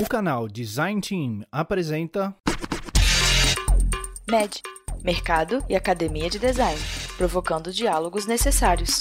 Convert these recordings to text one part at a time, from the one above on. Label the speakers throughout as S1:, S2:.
S1: O canal Design Team apresenta
S2: MED Mercado e Academia de Design provocando diálogos necessários.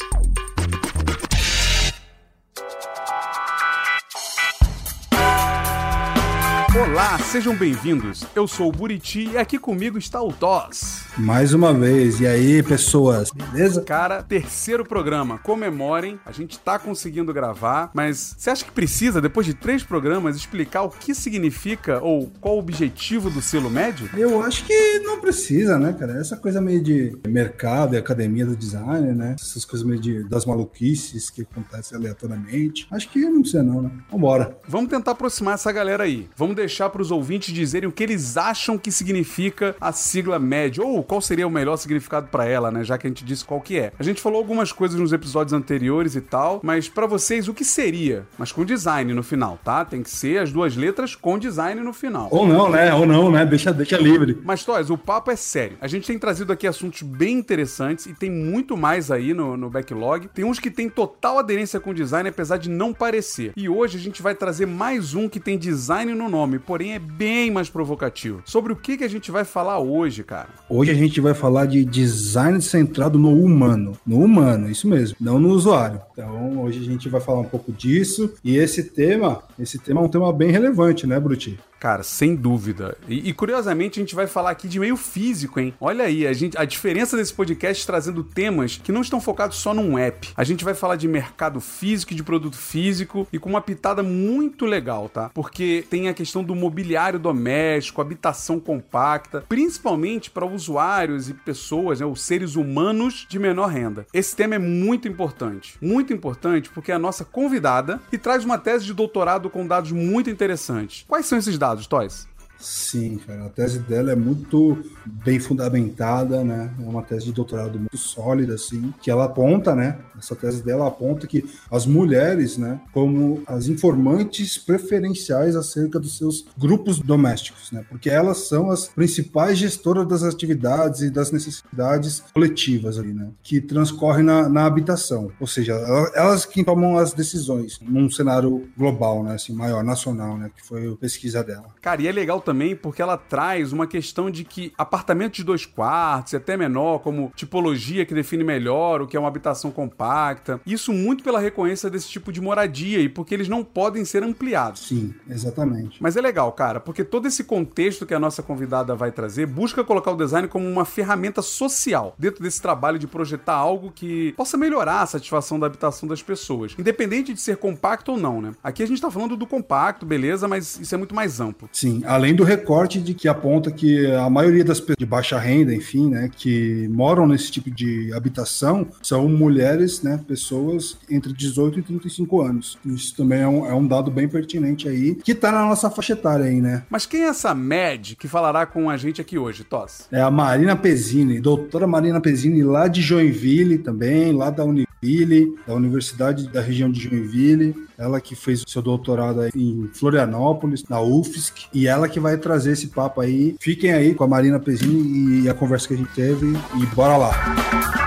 S3: Olá, sejam bem-vindos. Eu sou o Buriti e aqui comigo está o Toss.
S4: Mais uma vez. E aí, pessoas, beleza?
S3: Cara, terceiro programa. Comemorem. A gente tá conseguindo gravar, mas você acha que precisa, depois de três programas, explicar o que significa ou qual o objetivo do selo médio?
S4: Eu acho que não precisa, né, cara? Essa coisa meio de mercado e academia do design, né? Essas coisas meio de, das maluquices que acontecem aleatoriamente. Acho que não precisa, não, né? Vambora.
S3: Vamos tentar aproximar essa galera aí. Vamos deixar para os ouvintes dizerem o que eles acham que significa a sigla médio ou qual seria o melhor significado para ela, né? Já que a gente disse qual que é. A gente falou algumas coisas nos episódios anteriores e tal, mas para vocês o que seria? Mas com design no final, tá? Tem que ser as duas letras com design no final.
S4: Ou não, né? Ou não, né? Deixa, deixa livre.
S3: Mas, Toys, o papo é sério. A gente tem trazido aqui assuntos bem interessantes e tem muito mais aí no, no backlog. Tem uns que tem total aderência com design, apesar de não parecer. E hoje a gente vai trazer mais um que tem design no nome, porém é bem mais provocativo. Sobre o que, que a gente vai falar hoje, cara?
S4: Hoje a gente vai falar de design centrado no humano. No humano, isso mesmo, não no usuário. Então, hoje a gente vai falar um pouco disso. E esse tema, esse tema é um tema bem relevante, né, Bruti?
S3: Cara, sem dúvida. E, e, curiosamente a gente vai falar aqui de meio físico, hein? Olha aí, a, gente, a diferença desse podcast trazendo temas que não estão focados só num app. A gente vai falar de mercado físico, de produto físico e com uma pitada muito legal, tá? Porque tem a questão do mobiliário doméstico, habitação compacta, principalmente para usuários e pessoas, né, os seres humanos de menor renda. Esse tema é muito importante. Muito importante porque é a nossa convidada e traz uma tese de doutorado com dados muito interessantes. Quais são esses dados, Toys?
S4: Sim, cara, a tese dela é muito bem fundamentada, né? É uma tese de doutorado muito sólida, assim, que ela aponta, né? Essa tese dela aponta que as mulheres, né, como as informantes preferenciais acerca dos seus grupos domésticos, né? Porque elas são as principais gestoras das atividades e das necessidades coletivas ali, né? Que transcorrem na, na habitação. Ou seja, elas que tomam as decisões num cenário global, né? Assim, maior, nacional, né? Que foi a pesquisa dela.
S3: Cara, e é legal também porque ela traz uma questão de que apartamento de dois quartos e até menor, como tipologia que define melhor o que é uma habitação compacta, isso muito pela reconhecência desse tipo de moradia e porque eles não podem ser ampliados.
S4: Sim, exatamente.
S3: Mas é legal, cara, porque todo esse contexto que a nossa convidada vai trazer busca colocar o design como uma ferramenta social dentro desse trabalho de projetar algo que possa melhorar a satisfação da habitação das pessoas, independente de ser compacto ou não, né? Aqui a gente tá falando do compacto, beleza, mas isso é muito mais amplo.
S4: Sim, além do recorte de que aponta que a maioria das pessoas de baixa renda, enfim, né, que moram nesse tipo de habitação são mulheres, né, pessoas entre 18 e 35 anos. Isso também é um, é um dado bem pertinente aí, que tá na nossa faixa etária aí, né?
S3: Mas quem é essa MED que falará com a gente aqui hoje, Toss?
S4: É a Marina Pezzini, doutora Marina Pezzini, lá de Joinville também, lá da Univille, da Universidade da região de Joinville. Ela que fez seu doutorado em Florianópolis, na UFSC, e ela que vai trazer esse papo aí. Fiquem aí com a Marina Pezzini e a conversa que a gente teve e bora lá.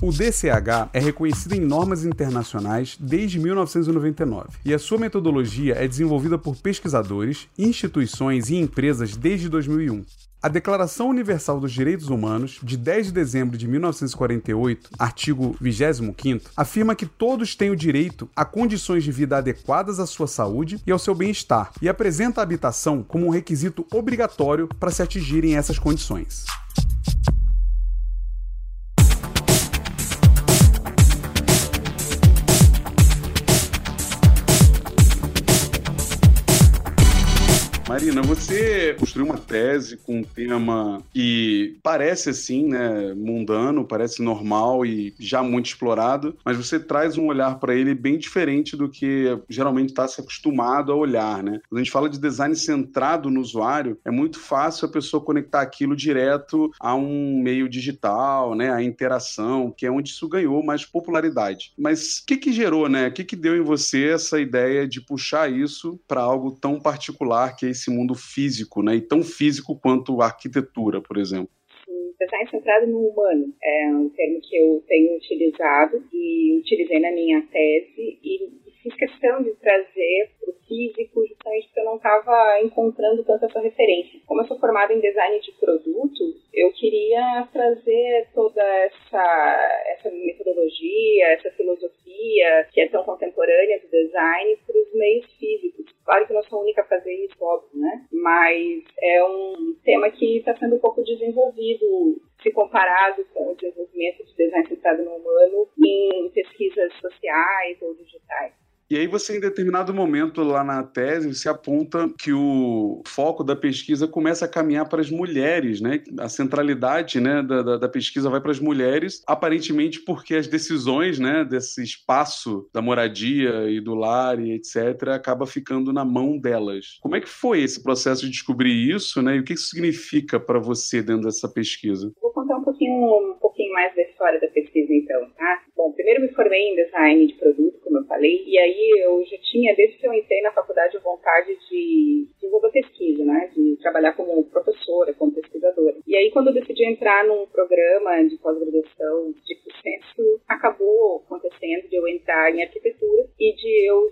S3: O DCH é reconhecido em normas internacionais desde 1999 e a sua metodologia é desenvolvida por pesquisadores, instituições e empresas desde 2001. A Declaração Universal dos Direitos Humanos, de 10 de dezembro de 1948, artigo 25, afirma que todos têm o direito a condições de vida adequadas à sua saúde e ao seu bem-estar, e apresenta a habitação como um requisito obrigatório para se atingirem essas condições. Marina, você construiu uma tese com um tema que parece assim, né, mundano, parece normal e já muito explorado, mas você traz um olhar para ele bem diferente do que geralmente está se acostumado a olhar, né? Quando a gente fala de design centrado no usuário, é muito fácil a pessoa conectar aquilo direto a um meio digital, né, a interação, que é onde isso ganhou mais popularidade. Mas o que que gerou, né? O que que deu em você essa ideia de puxar isso para algo tão particular que é esse esse mundo físico, né? E tão físico quanto a arquitetura, por exemplo.
S5: design centrado no humano. É um termo que eu tenho utilizado e utilizei na minha tese e fiz questão de trazer para o físico justamente porque eu não estava encontrando tanta essa referência. Como eu sou formada em design de produto, eu queria trazer toda essa, essa metodologia, essa filosofia que é tão contemporânea do design para os meios físicos. Claro que eu não sou a única a fazer isso, óbvio, né? Mas é um tema que está sendo um pouco desenvolvido se comparado com o desenvolvimento de design centrado no humano em pesquisas sociais ou digitais.
S3: E aí você, em determinado momento lá na tese, se aponta que o foco da pesquisa começa a caminhar para as mulheres, né? A centralidade né, da, da, da pesquisa vai para as mulheres, aparentemente porque as decisões né, desse espaço da moradia e do lar e etc. acaba ficando na mão delas. Como é que foi esse processo de descobrir isso, né? E o que isso significa para você dentro dessa pesquisa?
S5: Vou contar um pouquinho, um pouquinho mais da história da pesquisa, então, tá? Bom, primeiro me formei em design de produto, como eu falei, e aí eu já tinha, desde que eu entrei na faculdade, vontade de desenvolver pesquisa, né? De trabalhar como professora, como pesquisadora. E aí, quando eu decidi entrar num programa de pós-graduação de curso, acabou acontecendo de eu entrar em arquitetura e de eu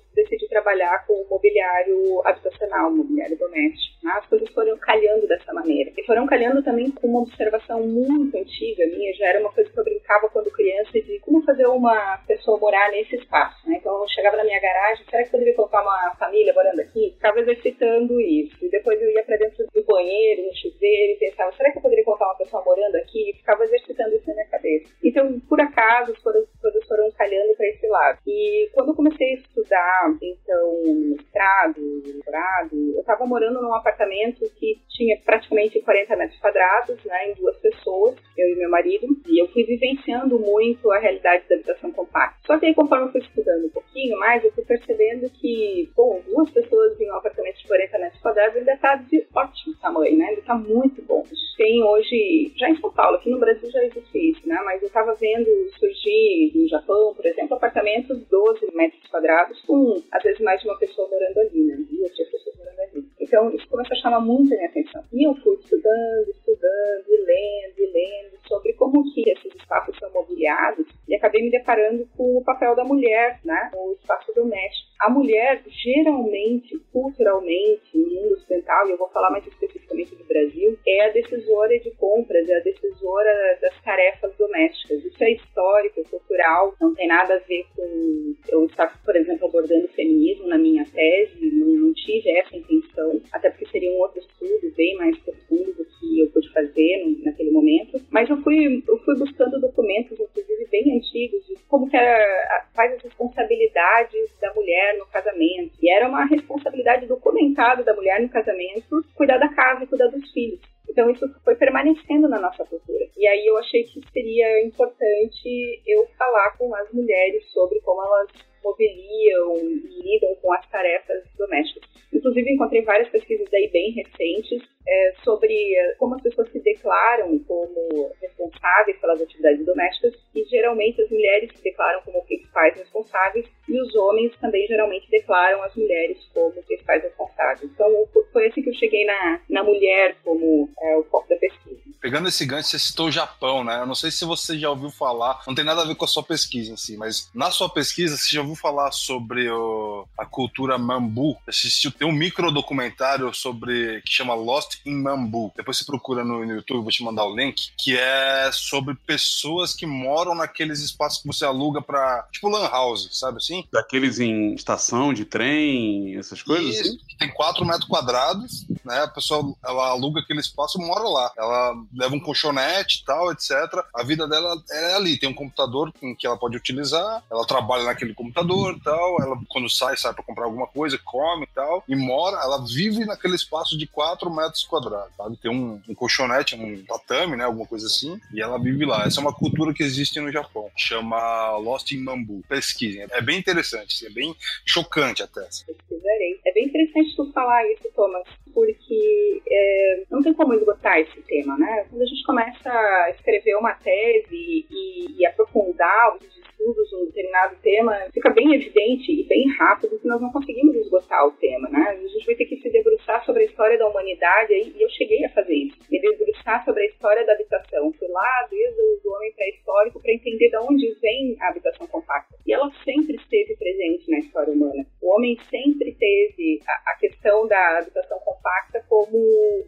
S5: trabalhar com mobiliário habitacional, mobiliário doméstico. Né? As coisas foram calhando dessa maneira. E foram calhando também com uma observação muito antiga minha, já era uma coisa que eu brincava quando criança de como fazer uma pessoa morar nesse espaço. Né? Então eu chegava na minha garagem, será que poderia colocar uma família morando aqui? Ficava exercitando isso. E depois eu ia para dentro do banheiro, no chuveiro, e pensava, será que eu poderia colocar uma pessoa morando aqui? E ficava exercitando isso na minha cabeça. Então, por acaso, as coisas foram calhando para esse lado. E quando eu comecei a estudar, então, mestrado, doutorado, eu estava morando num apartamento que tinha praticamente 40 metros quadrados, né, em duas pessoas, eu e meu marido, e eu fui vivenciando muito a realidade da habitação compacta. Só que aí, conforme eu fui estudando um pouquinho mais, eu fui percebendo que, bom, duas pessoas em um apartamento de 40 metros quadrados ainda está de ótimo tamanho, né, ainda está muito bom. Tem hoje, já em São Paulo, aqui no Brasil já existe isso, né, mas eu estava vendo surgir no Japão, por exemplo, apartamentos 12 metros quadrados com, às vezes, mais de uma pessoa morando ali, né, duas, três pessoas morando ali. Então, isso começou a chamar muito a minha atenção. E eu fui estudando, estudando, e lendo, e lendo sobre como que esses espaços são mobiliados e acabei me deparando com o papel da mulher, né, no espaço doméstico. A mulher, geralmente, culturalmente, no mundo ocidental, e eu vou falar mais especificamente do Brasil, é a decisora de compras, é a decisora das tarefas domésticas. É histórico, é cultural, não tem nada a ver com eu estar, por exemplo, abordando o feminismo na minha tese, não, não tive essa intenção, até porque seria um outro estudo bem mais profundo do que eu pude fazer naquele momento. Mas eu fui, eu fui buscando documentos, inclusive bem antigos, de como que era, quais as responsabilidades da mulher no casamento. E era uma responsabilidade documentada da mulher no casamento cuidar da casa e cuidar dos filhos. Então isso foi permanecendo na nossa cultura. E aí eu achei que seria importante eu falar com as mulheres sobre como elas mobiliam e lidam com as tarefas domésticas. Inclusive, encontrei várias pesquisas aí bem recentes é, sobre como as pessoas se declaram como responsáveis pelas atividades domésticas e geralmente as mulheres se declaram como principais responsáveis e os homens também geralmente declaram as mulheres como principais responsáveis. Então, foi assim que eu cheguei na, na mulher como é, o foco da pesquisa.
S6: Pegando esse gancho, você citou o Japão, né? Eu não sei se você já ouviu falar, não tem nada a ver com a sua pesquisa em si, mas na sua pesquisa você já ouviu falar sobre o, a cultura mambu? Assistiu, tem um micro documentário sobre que chama Lost in Mambu. Depois você procura no, no YouTube, vou te mandar o link, que é sobre pessoas que moram naqueles espaços que você aluga para tipo lan house, sabe assim?
S3: Daqueles em estação de trem, essas coisas
S6: Isso,
S3: assim?
S6: tem 4 metros quadrados, né? A pessoa ela aluga aquele espaço e mora lá. Ela leva um colchonete e tal, etc. A vida dela é ali, tem um computador que ela pode utilizar, ela trabalha naquele computador tal, ela quando sai, sai para comprar alguma coisa, come e tal, e mora, ela vive naquele espaço de 4 metros quadrados, sabe? Tem um, um colchonete, um tatame, né? Alguma coisa assim, e ela vive lá. Essa é uma cultura que existe no Japão, chama Lost in Mambu. Pesquisem, é bem interessante, é bem chocante até.
S5: Pesquisarei. É bem interessante tu falar isso, Thomas, porque é, não tem como esgotar esse tema, né? Quando a gente começa a escrever uma tese e, e aprofundar os estudos um determinado tema, fica bem evidente e bem rápido que nós não conseguimos esgotar o tema, né? A gente vai ter que se debruçar sobre a história da humanidade e eu cheguei a fazer isso, me debruçar sobre a história da habitação. Fui lá desde o homem pré-histórico para entender de onde vem a habitação compacta. E ela sempre esteve presente na história humana. O homem sempre teve a, a questão da habitação compacta como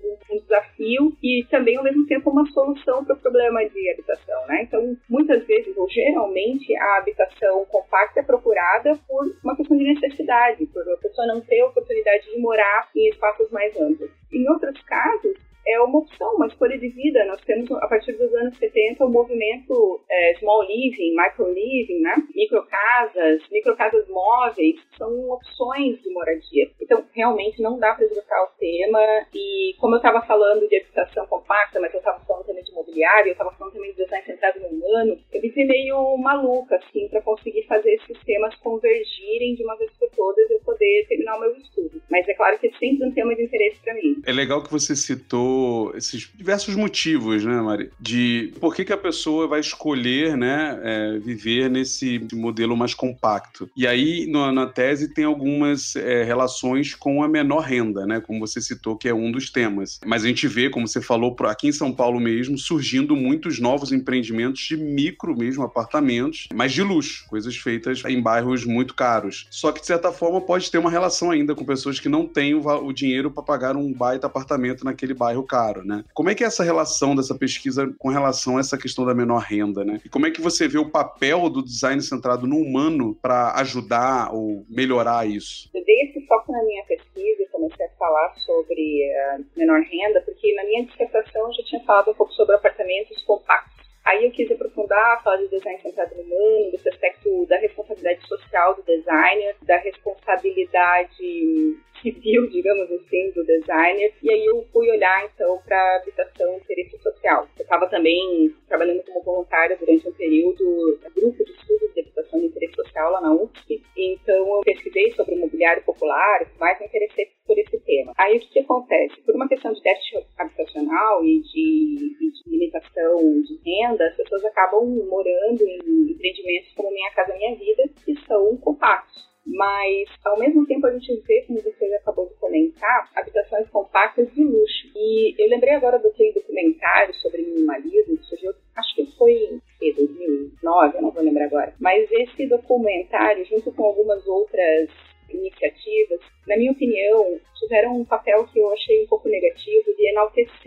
S5: um, um desafio e também ao mesmo tempo uma solução para o problema de habitação, né? Então, muitas vezes ou geralmente a habitação compacta é procurada por uma questão de necessidade, por a pessoa não ter a oportunidade de morar em espaços mais amplos. Em outros casos, é uma opção, uma escolha de vida. Nós temos, a partir dos anos 70, o movimento é, small living, micro living, né? microcasas, microcasas móveis, são opções de moradia. Então, realmente não dá para esgotar o tema. E como eu estava falando de habitação compacta, mas eu estava falando também de imobiliário, eu estava falando também de design centrado no humano, eu me meio maluca, assim, para conseguir fazer esses temas convergirem de uma vez por todas e eu poder terminar o meu estudo. Mas é claro que é sempre um tema de interesse para mim.
S3: É legal que você citou esses diversos motivos, né, Mari? De por que, que a pessoa vai escolher, né, é, viver nesse modelo mais compacto. E aí, no, na tese, tem algumas é, relações com a menor renda, né? Como você citou, que é um dos temas. Mas a gente vê, como você falou, aqui em São Paulo mesmo, surgindo muitos novos empreendimentos de micro mesmo apartamentos, mas de luxo, coisas feitas em bairros muito caros. Só que, de certa forma, pode ter uma relação ainda com pessoas que não têm o, o dinheiro para pagar um baita apartamento naquele bairro caro, né? Como é que é essa relação dessa pesquisa com relação a essa questão da menor renda, né? E como é que você vê o papel do design centrado no humano para ajudar ou melhorar isso?
S5: Eu dei esse foco na minha pesquisa e comecei a falar sobre uh, menor renda, porque na minha dissertação eu já tinha falado um pouco sobre apartamentos compactos. Aí eu quis aprofundar, falar de design centrado no humano, desse aspecto da responsabilidade social do designer, da responsabilidade civil, digamos assim, do designer. E aí eu fui olhar, então, para habitação e interesse social. Eu estava também trabalhando como voluntária durante um período no grupo de estudos de habitação e interesse social lá na UFSC. Então eu pesquisei sobre mobiliário popular, mais me interessei por esse tema. Aí o que, que acontece? Por uma questão de déficit habitacional e de, e de limitação de renda, as pessoas acabam morando em empreendimentos como Minha Casa Minha Vida, que são compactos mas ao mesmo tempo a gente vê, como você acabou de comentar, habitações compactas de luxo. E eu lembrei agora do que documentário sobre minimalismo, que surgiu, acho que foi em 2009, eu não vou lembrar agora. Mas esse documentário, junto com algumas outras iniciativas, na minha opinião, tiveram um papel que eu achei um pouco negativo de enaltecer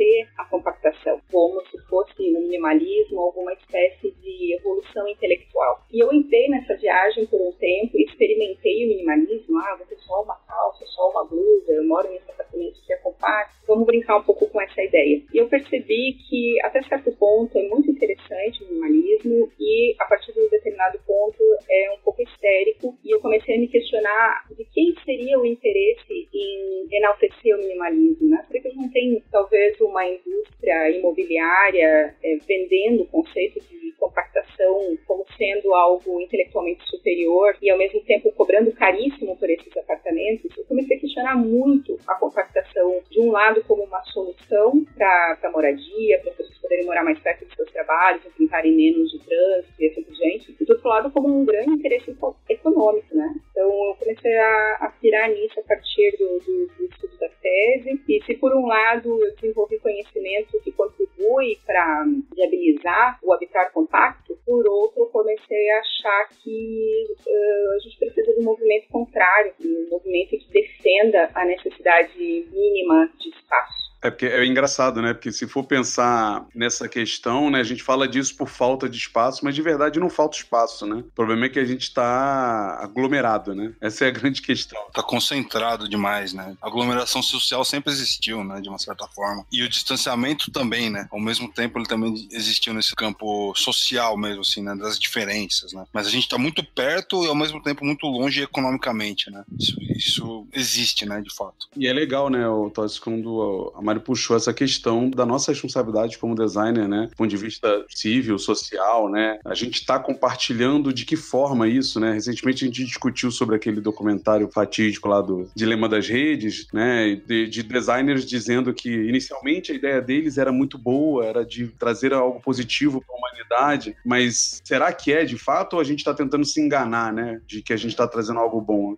S3: engraçado, né? Porque se for pensar nessa questão, né? A gente fala disso por falta de espaço, mas de verdade não falta espaço, né? O problema é que a gente está aglomerado, né? Essa é a grande questão.
S6: Está concentrado demais, né? A aglomeração social sempre existiu, né? De uma certa forma. E o distanciamento também, né? Ao mesmo tempo ele também existiu nesse campo social mesmo, assim, né? Das diferenças, né? Mas a gente está muito perto e ao mesmo tempo muito longe economicamente, né? Isso, isso existe, né? De fato.
S3: E é legal, né, o Todd, quando a Mário puxou essa questão da nossa responsabilidade como designer, né? Do ponto de vista civil, social, né? A gente está compartilhando de que forma isso, né? Recentemente a gente discutiu sobre aquele documentário fatídico lá do Dilema das Redes, né? De, de designers dizendo que inicialmente a ideia deles era muito boa, era de trazer algo positivo para a humanidade, mas será que é de fato ou a gente está tentando se enganar, né? De que a gente está trazendo algo bom?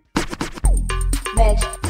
S3: Magic.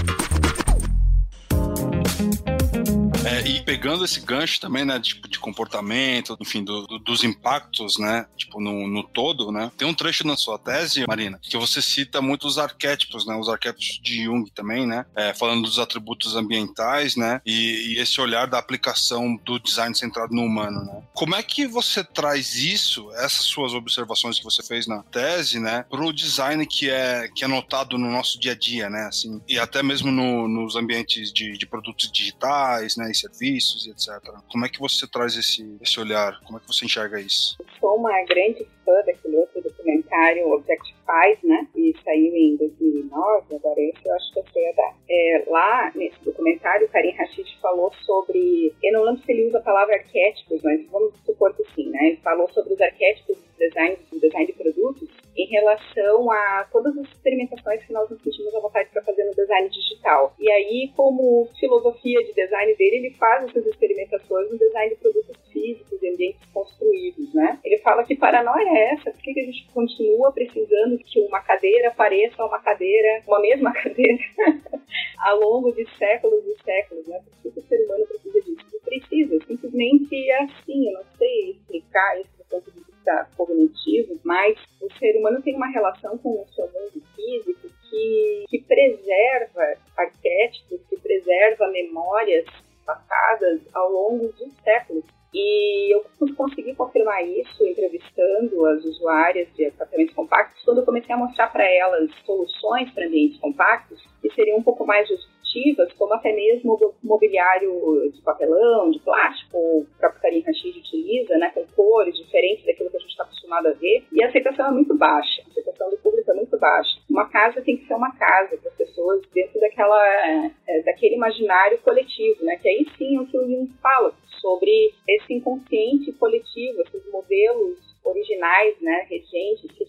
S6: E pegando esse gancho também, né, tipo, de comportamento, enfim, do, do, dos impactos, né, tipo, no, no todo, né, tem um trecho na sua tese, Marina, que você cita muito os arquétipos, né, os arquétipos de Jung também, né, é, falando dos atributos ambientais, né, e, e, esse olhar da aplicação do design centrado no humano, né. Como é que você traz isso, essas suas observações que você fez na tese, né, para o design que é, que é notado no nosso dia a dia, né, assim, e até mesmo no, nos ambientes de, de produtos digitais, né, e serviços e etc. Como é que você traz esse, esse olhar? Como é que você enxerga isso?
S5: Sou uma grande fã daquele outro documentário Objectifies, né? E saiu em 2009, agora esse eu acho que eu sei a dar. É, lá, nesse documentário, Karim Rashid falou sobre... Eu não lembro se ele usa a palavra arquétipos, mas vamos supor que sim, né? Ele falou sobre os arquétipos do design, do design de produtos em relação a todas as experimentações que nós nos sentimos à vontade para fazer no design digital. E aí, como filosofia de design dele, ele faz essas experimentações no design de produtos físicos e ambientes construídos, né? Ele fala que paranoia é essa? Por que, a gente continua precisando que uma cadeira pareça uma cadeira, uma mesma cadeira, ao longo de séculos e séculos, né? Por que o ser humano precisa disso? Ele precisa, simplesmente é assim, eu não sei explicar isso do ponto de vista cognitivo, mas o ser humano tem uma relação com o seu mundo físico que, que preserva arquétipos, que preserva memórias passadas ao longo de séculos. E eu consegui confirmar isso entrevistando as usuárias de apartamentos compactos quando eu comecei a mostrar para elas soluções para ambientes compactos que seriam um pouco mais disruptivas, como até mesmo mobiliário de papelão, de plástico, o próprio Karim Rashid utiliza, né, com cores diferentes daquilo que a gente está acostumado a ver. E a aceitação é muito baixa, a aceitação do público é muito baixa. Uma casa tem que ser uma casa para as pessoas dentro daquela, é, daquele imaginário coletivo, né, que aí sim é o que o Jung fala sobre esse inconsciente coletivo, esses modelos originais, né, regentes, que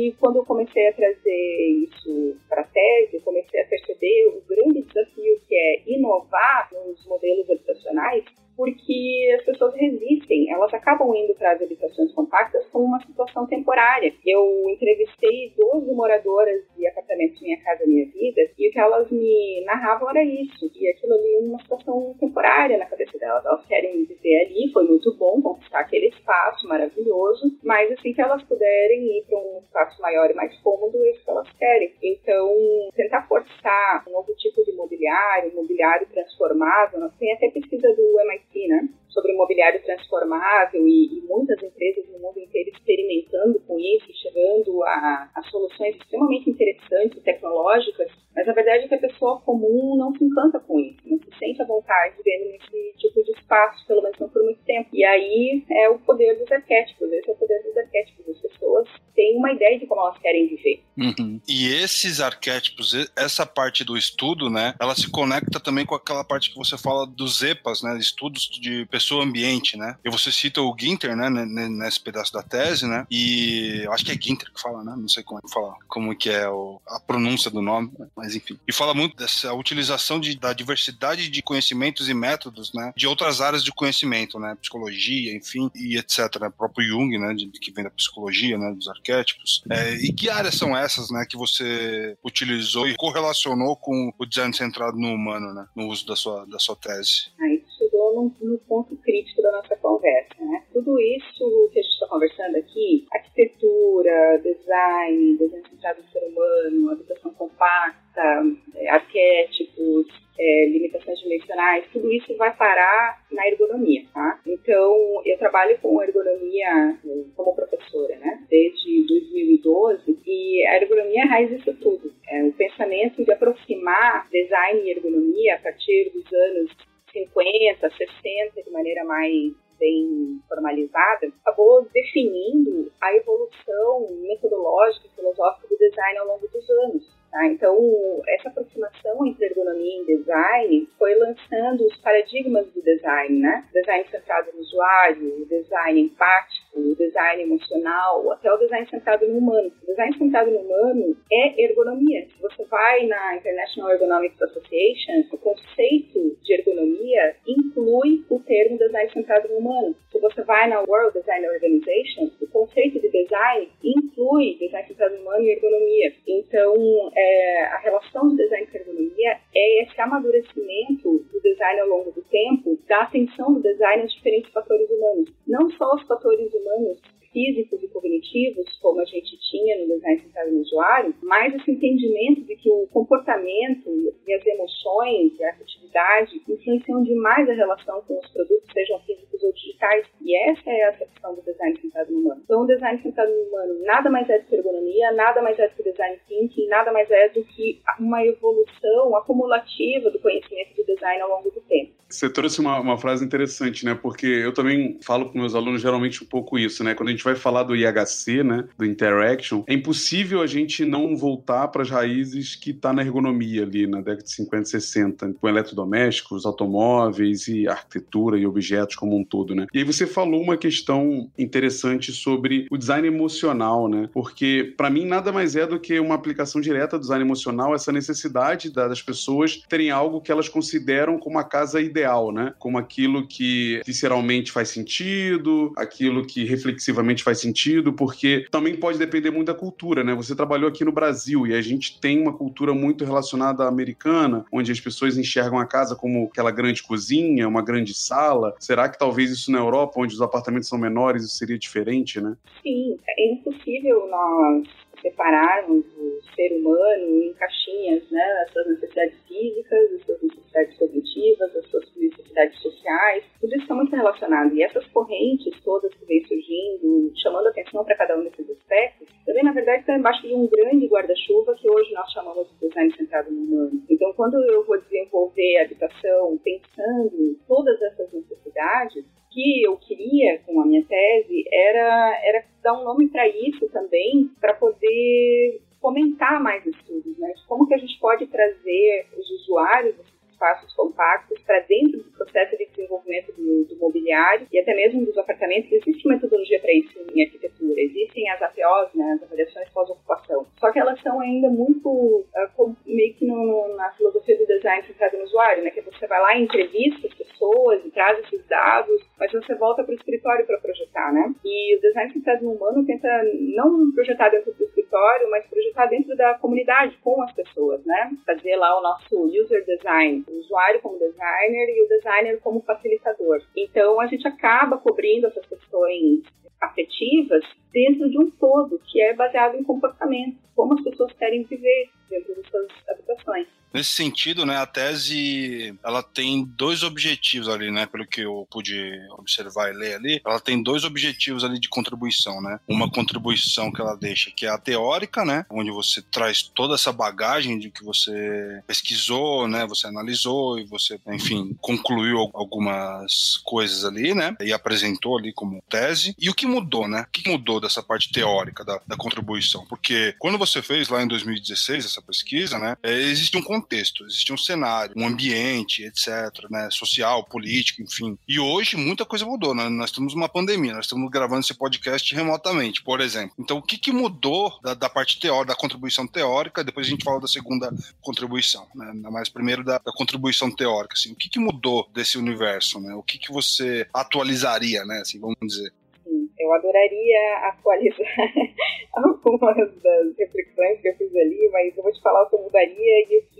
S5: E quando eu comecei a trazer isso para a tese, comecei a perceber o grande desafio que é inovar nos modelos habitacionais, porque as pessoas resistem, elas acabam indo para as habitações compactas como uma situação temporária. Eu entrevistei 12 moradoras de apartamentos Minha Casa Minha Vida e o que elas me narravam era isso, e aquilo ali é uma situação temporária na cabeça delas. Elas querem viver ali, foi muito bom conquistar aquele espaço maravilhoso, mas assim que elas puderem ir para um espaço maior e mais cômodo, é isso que elas querem. Então, tentar forçar um novo tipo de mobiliário, mobiliário transformável, tem até pesquisa do MIT né? Sobre mobiliário transformável e, e, muitas empresas no mundo inteiro experimentando com isso, chegando a, a soluções extremamente interessantes tecnológicas, mas a verdade é que a pessoa comum não se encanta com isso, sente à vontade vendo esse tipo de espaço, pelo menos não por muito tempo. E aí é o poder dos arquétipos, esse é o poder dos arquétipos. Têm uma ideia de como elas querem viver.
S6: Uhum. E esses arquétipos, essa parte do estudo, né, ela se conecta também com aquela parte que você fala dos EPAs, né, estudos de pessoa-ambiente, né? E você cita o Ginter, né, nesse pedaço da tese, né? E acho que é Ginter que fala, né? Não sei como é que fala, como que é o, a pronúncia do nome, mas enfim. E fala muito dessa utilização de, da diversidade de conhecimentos e métodos, né? De outras áreas de conhecimento, né? Psicologia, enfim, e etc. Né? O próprio Jung, né? De, que vem da psicologia, né? Dos arquétipos. É, e que áreas são essas, né? Que você utilizou e correlacionou com o design centrado no humano, né? No uso da sua, da sua tese.
S5: Aí chegou no, no ponto crítico da nossa conversa, né? Tudo isso que a gente está conversando aqui, arquitetura, design, design centrado no ser humano, habitação compacta, é, arquétipos, é, limitações dimensionais, tudo isso vai parar na ergonomia, tá? Então, eu trabalho com ergonomia como professora, né? Desde 2012 e a ergonomia é raiz disso tudo. É o pensamento de aproximar design e ergonomia a partir dos anos 50, 60 de maneira mais bem formalizada, acabou definindo a evolução metodológica e filosófica do design ao longo dos anos. Tá? Então, essa aproximação entre ergonomia e design foi lançando os paradigmas do design, né? Design centrado no usuário, design empático, o design emocional, até o design centrado no humano. O design centrado no humano é ergonomia. Se você vai na International Ergonomics Association, o conceito de ergonomia inclui o termo design centrado no humano. Se você vai na World Design Organization, o conceito de design inclui design centrado no humano e ergonomia. Então, é, a relação do design com a ergonomia é esse amadurecimento do design ao longo do tempo, da atenção do design aos diferentes fatores humanos. Não só os fatores humanos físicos e cognitivos, como a gente tinha no design centrado no usuário, mas esse entendimento de que o comportamento e as emoções e a afetividade influenciam demais a relação com os produtos, sejam físicos ou digitais. E essa é a acepção do design centrado no humano. Então, o design centrado no humano nada mais é do que ergonomia, nada mais é do que design thinking, nada mais é do que uma evolução acumulativa do conhecimento design ao longo do tempo.
S3: Você trouxe uma, uma frase interessante, né? Porque eu também falo com meus alunos geralmente um pouco isso, né? Quando a gente vai falar do IHC, né? Do Interaction, é impossível a gente não voltar para as raízes que está na ergonomia ali na década de 50 e 60, com eletrodomésticos, automóveis e arquitetura e objetos como um todo, né? E aí você falou uma questão interessante sobre o design emocional, né? Porque para mim nada mais é do que uma aplicação direta do design emocional, essa necessidade das pessoas terem algo que elas consideram como a casa ideal ideal, né? Como aquilo que visceralmente faz sentido, aquilo que reflexivamente faz sentido, porque também pode depender muito da cultura, né? Você trabalhou aqui no Brasil e a gente tem uma cultura muito relacionada à americana, onde as pessoas enxergam a casa como aquela grande cozinha, uma grande sala. Será que talvez isso na Europa, onde os apartamentos são menores, isso seria diferente, né?
S5: Sim, é impossível nós separarmos o ser humano em caixinhas, né? As suas necessidades físicas, as suas necessidades cognitivas, as suas necessidades sociais, tudo isso está muito relacionado. E essas correntes todas que vêm surgindo, chamando atenção para cada um desses aspectos, também, na verdade, estão embaixo de um grande guarda-chuva que hoje nós chamamos de design centrado no humano. Então, quando eu vou desenvolver a habitação pensando em todas essas necessidades, que eu queria com a minha tese era, era dar um nome para isso também, para poder fomentar mais estudos, né? Como que a gente pode trazer os usuários espaços compactos para dentro do processo de desenvolvimento do, do, mobiliário e até mesmo dos apartamentos. Existe metodologia para isso em arquitetura, existem as APOs, né, as avaliações pós-ocupação. Só que elas são ainda muito uh, meio que no, na filosofia do design centrado no usuário, né, que você vai lá e entrevista as pessoas e traz esses dados, mas você volta para o escritório para projetar, né? E o design centrado no humano tenta não projetar dentro do escritório, mas projetar dentro da comunidade, com as pessoas, né? Fazer lá o nosso user design, o usuário como designer e o designer como facilitador. Então a gente acaba cobrindo essas questões afetivas dentro de um todo, que é baseado em comportamento, como as pessoas querem viver dentro das suas habitações.
S6: Nesse sentido, né, a tese ela tem dois objetivos ali, né, pelo que eu pude observar e ler ali, ela tem dois objetivos ali de contribuição, né? Uma contribuição que ela deixa que é a teórica, né, onde você traz toda essa bagagem de que você pesquisou, né, você analisou e você, enfim, concluiu algumas coisas ali, né, e apresentou ali como tese. E o que mudou, né? O que mudou dessa parte teórica da, da contribuição? Porque quando você fez lá em 2016 essa pesquisa, né, é, existe um contexto, existe um cenário, um ambiente, etc., né, social, político, enfim. E hoje muita coisa mudou, né? Nós temos uma pandemia, nós estamos gravando esse podcast remotamente, por exemplo. Então, o que, que mudou da, da parte teórica, da contribuição teórica, depois a gente fala da segunda contribuição, né? Mas primeiro da, da contribuição teórica, assim, o que, que mudou desse universo, né? O que, que você atualizaria, né? Assim, vamos dizer.
S5: Eu adoraria atualizar algumas das reflexões que eu fiz ali, mas eu vou te falar o que eu mudaria e o que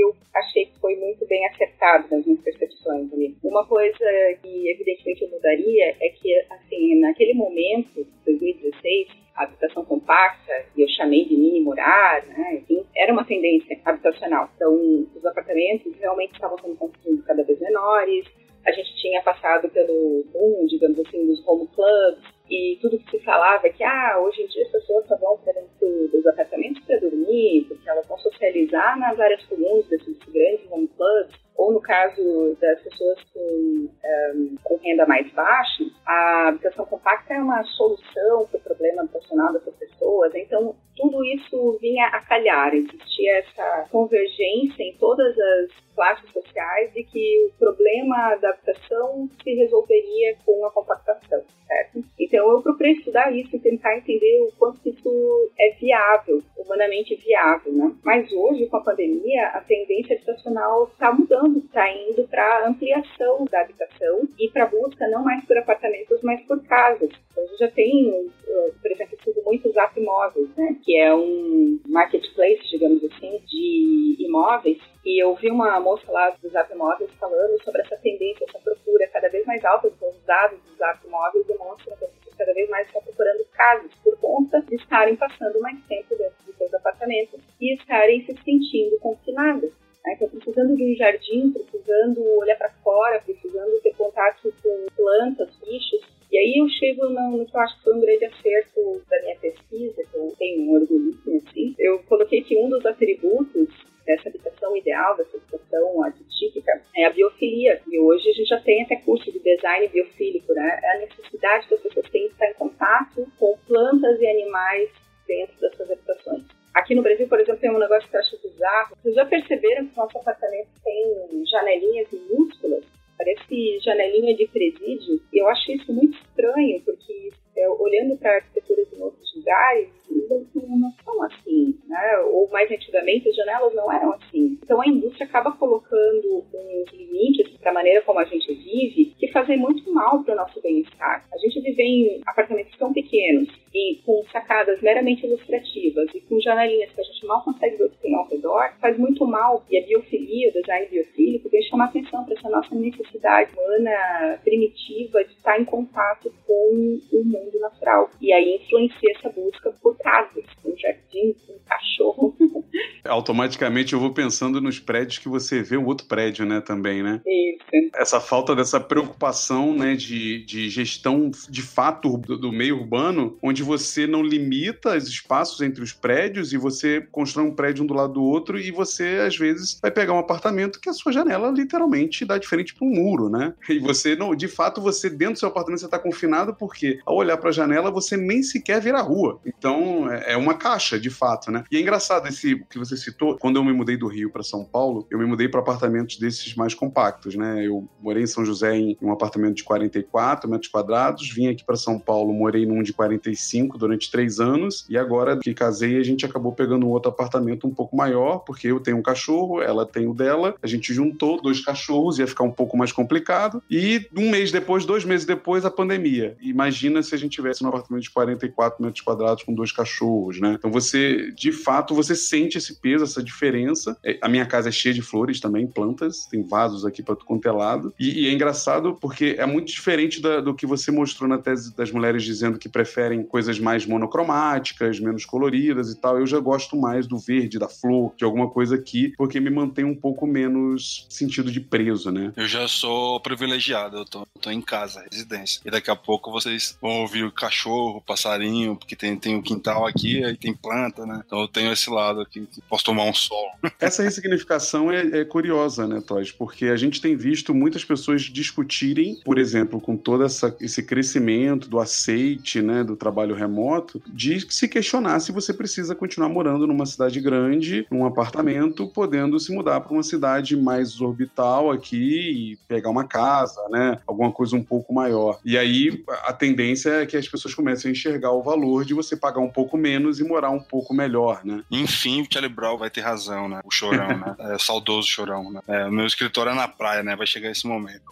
S5: eu achei que foi muito bem acertado nas minhas percepções ali. Uma coisa que evidentemente eu mudaria é que, assim, naquele momento, 2016, a habitação compacta, e eu chamei de mini morar, né? Enfim, era uma tendência habitacional. Então, os apartamentos realmente estavam sendo construídos cada vez menores, a gente tinha passado pelo boom, digamos assim, dos home clubs, e tudo que se falava é que, ah, hoje em dia as pessoas só vão para dentro dos apartamentos para dormir, porque elas vão socializar nas áreas comuns desses grandes home clubs, ou no caso das pessoas com, um, com renda mais baixa, a habitação compacta é uma solução para o problema habitacional dessas pessoas. Então, tudo isso vinha a calhar, existia essa convergência em todas as classes sociais de que o problema da habitação se resolveria com a compactação, certo? Então eu procurei estudar isso e tentar entender o quanto isso é viável, humanamente viável, né? Mas hoje, com a pandemia, a tendência habitacional está mudando, está indo para ampliação da habitação e para busca não mais por apartamentos, mas por casas. Então, a gente já tem, por exemplo, sido muitos Zap Imóveis, né? Que é um marketplace, digamos assim, de imóveis e eu vi uma moça lá do Zap Imóveis falando sobre essa tendência, essa procura cada vez mais alta dos dados do Zap Imóveis demonstram que as pessoas cada vez mais estão procurando casas por conta de estarem passando mais tempo dentro de seus apartamentos e estarem se sentindo confinadas. Né? Então, precisando de um jardim, precisando olhar para fora, precisando ter contato com plantas, bichos. E aí eu chego no, no, que eu acho que foi um grande acerto da minha pesquisa, que eu tenho um orgulho assim. Eu coloquei que um dos atributos dessa habitação ideal, dessa habitação típica, é a biofilia. E hoje a gente já tem até curso de design biofílico, né? É a necessidade que as pessoas têm de estar em contato com plantas e animais Aqui no Brasil, por exemplo, tem um negócio que eu acho bizarro. Vocês já perceberam que nosso apartamento tem janelinhas minúsculas? Parece janelinha de presídio. E eu acho isso muito estranho, porque é, olhando para arquiteturas em outros lugares, não são assim, né? Ou mais antigamente as janelas não eram assim. Então a indústria acaba colocando uns limites para a maneira como a gente vive que fazem muito mal para o nosso bem-estar. A gente vive em apartamentos tão pequenos e com sacadas meramente ilustrativas e com janelinhas que a gente mal consegue ver o que tem ao redor, faz muito mal. E a biofilia, o design biofílico, vem chamar atenção para essa nossa necessidade humana primitiva de estar em contato com o mundo natural. E aí influencia essa busca por casas, um jardim, um cachorro.
S3: Automaticamente eu vou pensando nos prédios que você vê um outro prédio, né, também, né?
S5: Isso.
S3: Essa falta dessa preocupação, né, de, de gestão de fato do, do meio urbano, onde você não limita os espaços entre os prédios e você constrói um prédio um do lado do outro e você, às vezes, vai pegar um apartamento que a sua janela literalmente dá diferente para um muro, né? E você não, de fato, você dentro do seu apartamento você está confinado porque ao olhar para a janela você nem sequer vira a rua. Então é, é uma caixa, de fato, né? E é engraçado esse que você citou, quando eu me mudei do Rio para São Paulo, eu me mudei para apartamentos desses mais compactos, né? Eu morei em São José em um apartamento de 44 metros quadrados, vim aqui para São Paulo, morei num de 45 durante três anos, e agora que casei, a gente acabou pegando um outro apartamento um pouco maior, porque eu tenho um cachorro, ela tem o dela, a gente juntou dois cachorros, ia ficar um pouco mais complicado, e um mês depois, dois meses depois, a pandemia. Imagina se a gente tivesse um apartamento de 44 metros quadrados com dois cachorros, né? Então você, de fato, você sente esse peso, essa diferença. É, a minha casa é cheia de flores também, plantas, tem vasos aqui para tudo quanto E, e, é engraçado porque é muito diferente da, do que você mostrou na tese das mulheres dizendo que preferem coisas mais monocromáticas, menos coloridas e tal. Eu já gosto mais do verde, da flor, de alguma coisa aqui, porque me mantém um pouco menos sentido de preso, né?
S6: Eu já sou privilegiado, eu tô, tô em casa, residência. E daqui a pouco vocês vão ouvir o cachorro, o passarinho, porque tem, tem o quintal aqui, aí tem planta, né? Então eu tenho esse lado aqui, posso tomar um sol.
S3: Essa ressignificação é, é curiosa, né, Toys? Porque a gente tem visto muitas pessoas discutirem, por exemplo, com todo essa, esse crescimento do aceite, né, do trabalho remoto, de se questionar se você precisa continuar morando numa cidade grande, num apartamento, podendo se mudar para uma cidade mais orbital aqui e pegar uma casa, né, alguma coisa um pouco maior. E aí a tendência é que as pessoas comecem a enxergar o valor de você pagar um pouco menos e morar um pouco melhor, né?
S6: Enfim, o Charlie Brown vai ter razão, né? O chorão, né? É, saudoso chorão, né? É, o meu escritório é na praia, né? Vai chegar esse momento.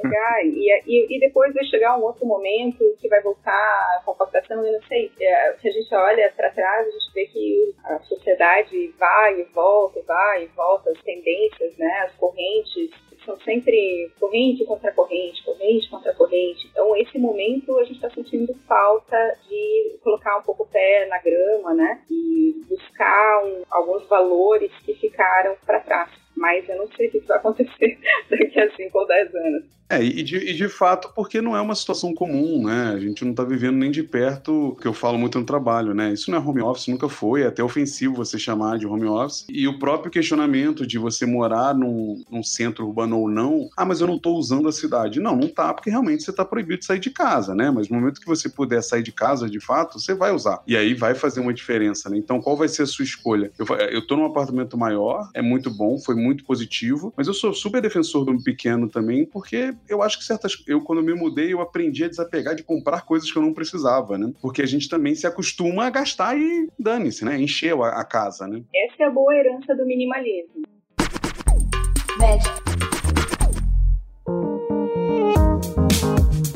S5: chegar, e, e, e, depois vai chegar um outro momento que vai voltar a compactação, eu não sei. É, se a gente olha para trás, a gente vê que a sociedade vai e volta, vai e volta, as tendências, né? As correntes são sempre corrente contra corrente, corrente contra corrente. Então, esse momento a gente está sentindo falta de colocar um pouco o pé na grama, né? E buscar um, alguns valores que ficaram para trás mas eu não sei o que vai acontecer daqui a 5 ou 10 anos.
S3: É, e de, e de fato, porque não é uma situação comum, né? A gente não está vivendo nem de perto, que eu falo muito no trabalho, né? Isso não é home office, nunca foi, é até ofensivo você chamar de home office. E o próprio questionamento de você morar num, num centro urbano ou não, ah, mas eu não estou usando a cidade. Não, não tá, porque realmente você está proibido de sair de casa, né? Mas no momento que você puder sair de casa, de fato, você vai usar. E aí vai fazer uma diferença, né? Então, qual vai ser a sua escolha? Eu, eu tô num apartamento maior, é muito bom, foi muito positivo, mas eu sou super defensor do pequeno também, porque eu acho que certas. Eu, quando me mudei, eu aprendi a desapegar de comprar coisas que eu não precisava, né? Porque a gente também se acostuma a gastar e dane-se, né? Encher a, a casa, né?
S5: Essa é a boa herança do minimalismo.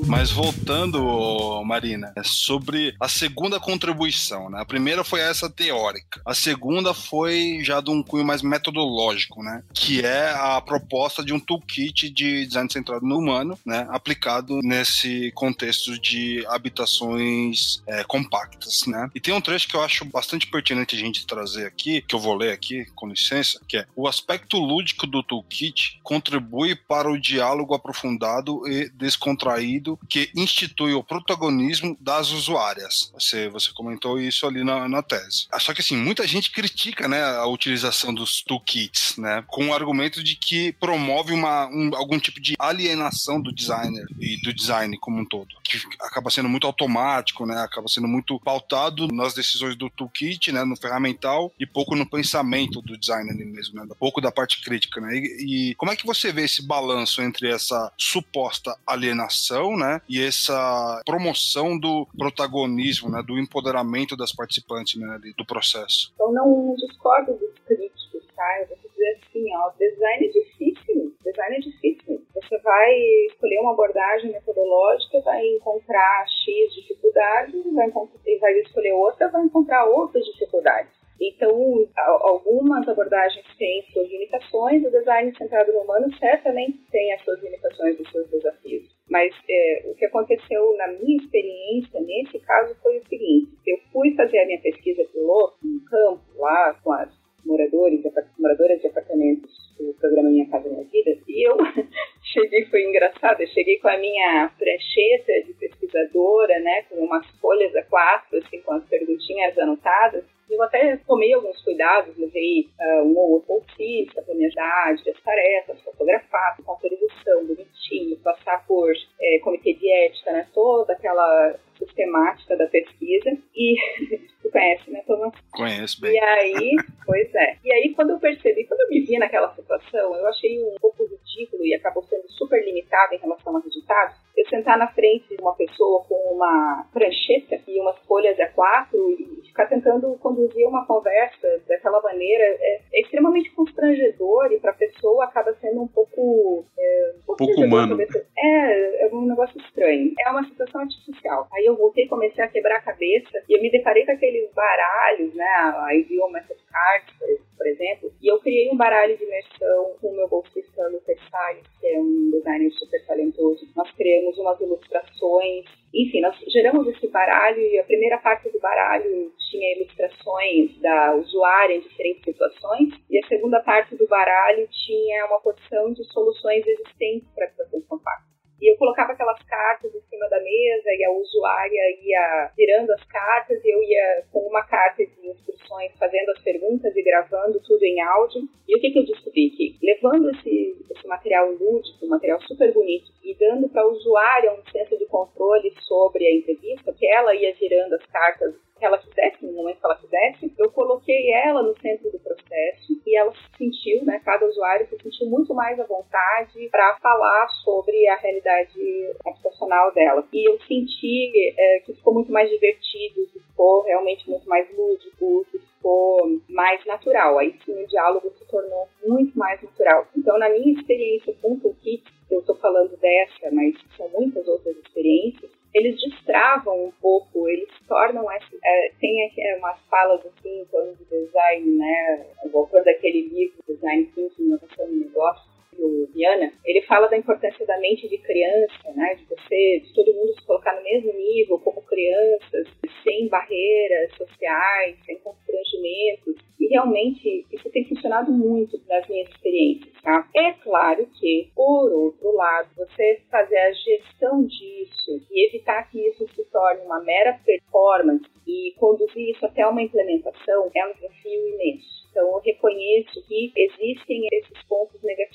S6: Mas voltando, Marina, é sobre a segunda contribuição, né? A primeira foi essa teórica. A segunda foi já de um cunho mais metodológico, né? Que é a proposta de um toolkit de design centrado no humano, né? Aplicado nesse contexto de habitações é, compactas, né? E tem um trecho que eu acho bastante pertinente a gente trazer aqui, que eu vou ler aqui, com licença, que é o aspecto lúdico do toolkit contribui para o diálogo aprofundado e descontraído que institui o protagonismo das usuárias. Você, você comentou isso ali na, na tese. Ah, só que assim, muita gente critica né, a utilização dos toolkits, né, com o argumento de que promove uma, um, algum tipo de alienação do designer e do design como um todo, que acaba sendo muito automático, né, acaba sendo muito pautado nas decisões do toolkit, né, no ferramental e pouco no pensamento do designer mesmo, né, pouco da parte crítica, né. E, e como é que você vê esse balanço entre essa suposta alienação, né, e essa promoção do protagonismo, né, do empoderamento das participantes né, do processo.
S5: Eu não discordo dos críticos, tá? Eu vou dizer assim, ó, design é difícil, design é difícil. Você vai escolher uma abordagem metodológica, vai encontrar X dificuldades, vai, vai escolher outra, vai encontrar outras dificuldades. Então, algumas abordagens têm suas limitações, o design centrado no humano certamente tem as suas limitações e seus desafios. Mas é, o que aconteceu na minha experiência nesse caso foi o seguinte: eu fui fazer a minha pesquisa piloto no campo, lá com as moradores, moradoras de apartamentos do programa Minha Casa Minha Vida, e eu cheguei, foi engraçado, eu cheguei com a minha prancheta de pesquisadora, né, com umas folhas A4, assim, com as perguntinhas anotadas, eu até tomei alguns cuidados, levei uh, um ou outro bolsista para me ajudar as tarefas, fotografar, com autorização, bonitinho, passar por é, comitê de ética, né? Toda aquela sistemática da pesquisa. E tu conhece, né, Thomas?
S6: Conheço bem.
S5: E aí, pois é. E aí, quando eu percebi, quando eu me vi naquela situação, eu achei um pouco ridículo e acabou sendo super limitado em relação aos resultados. Eu sentar na frente de uma pessoa com uma prancheta e umas folhas A4 e ficar tentando conduzir uma conversa daquela maneira é, é extremamente constrangedor e para a pessoa acaba sendo um pouco. É,
S3: um pouco, pouco humano.
S5: É, é um negócio estranho. É uma situação artificial. Aí eu voltei, comecei a quebrar a cabeça e eu me deparei com aqueles baralhos, né? A idioma Method Cards, por exemplo, e eu criei um baralho de imersão com o meu bolsista Lucas Salles, que é um designer super talentoso. Nós criamos umas ilustrações enfim, nós geramos esse baralho e a primeira parte do baralho tinha ilustrações da usuária em diferentes situações e a segunda parte do baralho tinha uma porção de soluções existentes para habitações compactas. E eu colocava aquelas cartas em cima da mesa e a usuária ia virando as cartas e eu ia com uma carta de instruções fazendo as perguntas e gravando tudo em áudio. E o que, que eu descobri? Que levando esse, esse material lúdico, um material super bonito, e dando para a usuária um senso de controle sobre a entrevista, que ela ia girando as cartas que ela quisesse, no momento que ela quisesse, eu coloquei ela no centro do processo e ela se sentiu, né, cada usuário se sentiu muito mais à vontade para falar sobre a realidade habitacional dela. E eu senti é, que ficou muito mais divertido, que ficou realmente muito mais lúdico, que ficou mais natural. Aí sim o diálogo se tornou muito mais natural. Então, na minha experiência com o Toolkit, eu estou falando dessa, mas são muitas outras experiências, eles destravam um pouco, eles tornam essa, é, tem aqui umas falas assim em torno do design, né, voltando daquele livro Design Thinking, Inovação no Negócio, do Viana, ele fala da importância da mente de criança, né, de você, de todo mundo se colocar no mesmo nível como crianças, sem barreiras sociais, sem constrangimentos, e realmente isso tem funcionado muito nas minhas experiências, tá? É claro que, por outro lado, você fazer a gestão disso e evitar que isso se torne uma mera performance e conduzir isso até uma implementação é um desafio imenso. Então, eu reconheço que existem esses pontos negativos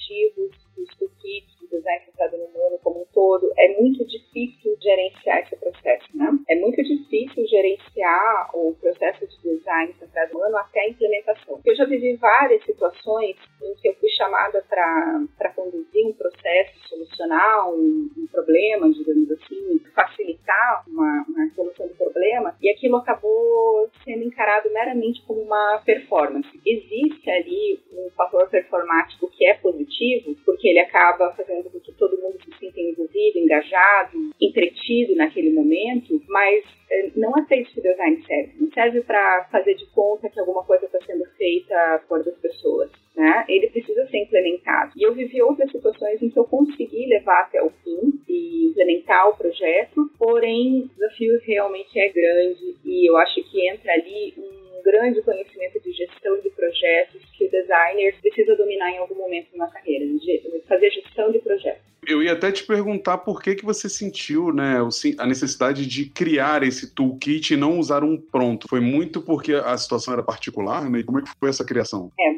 S5: dos toolkits, do design centrado no humano como um todo. É muito difícil gerenciar esse processo, né? É muito difícil gerenciar o processo de design centrado no humano até a implementação. Eu já vivi várias situações em que eu fui chamada para conduzir um processo, solucionar um, um, problema, digamos assim, facilitar uma, uma solução do problema, e aquilo acabou sendo encarado meramente como uma performance existe ali um fator performático que é positivo, porque ele acaba fazendo com que todo mundo se sinta envolvido, engajado, entretido naquele momento, mas eh, não é feito que design serve. Não serve para fazer de conta que alguma coisa está sendo feita por outras pessoas. Né? Ele precisa ser implementado. E eu vivi outras situações em que eu consegui levar até o fim e implementar o projeto, porém o desafio realmente é grande e eu acho que entra ali um grande conhecimento de gestão de projetos que o designer precisa dominar em algum momento na carreira, de fazer gestão de projetos.
S3: Eu ia até te perguntar por que, que você sentiu né, a necessidade de criar esse toolkit e não usar um pronto. Foi muito porque a situação era particular, né? Como é que foi essa criação?
S5: É,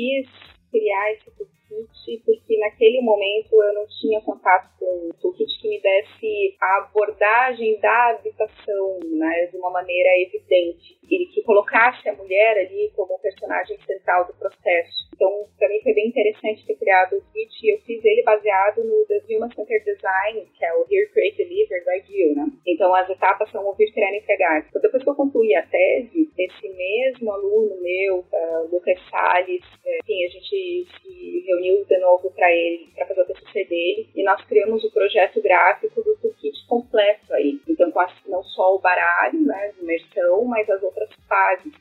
S5: quis criar esse toolkit porque naquele momento eu não tinha contato com um toolkit que me desse a abordagem da habitação né, de uma maneira evidente e que colocasse a mulher ali como personagem central do processo. Então, para mim foi bem interessante ter criado o kit eu fiz ele baseado no The Human Center Design, que é o Here, Create, Deliver do IDEAL, né? Então, as etapas são ouvir, criar e entregar. Então, depois que eu concluí a tese, esse mesmo aluno meu, uh, Lucas Salles, uh, enfim, a gente se reuniu de novo para ele, para fazer o TCC dele, e nós criamos o projeto gráfico do kit completo aí. Então, com as, não só o baralho, né, de imersão, mas as outras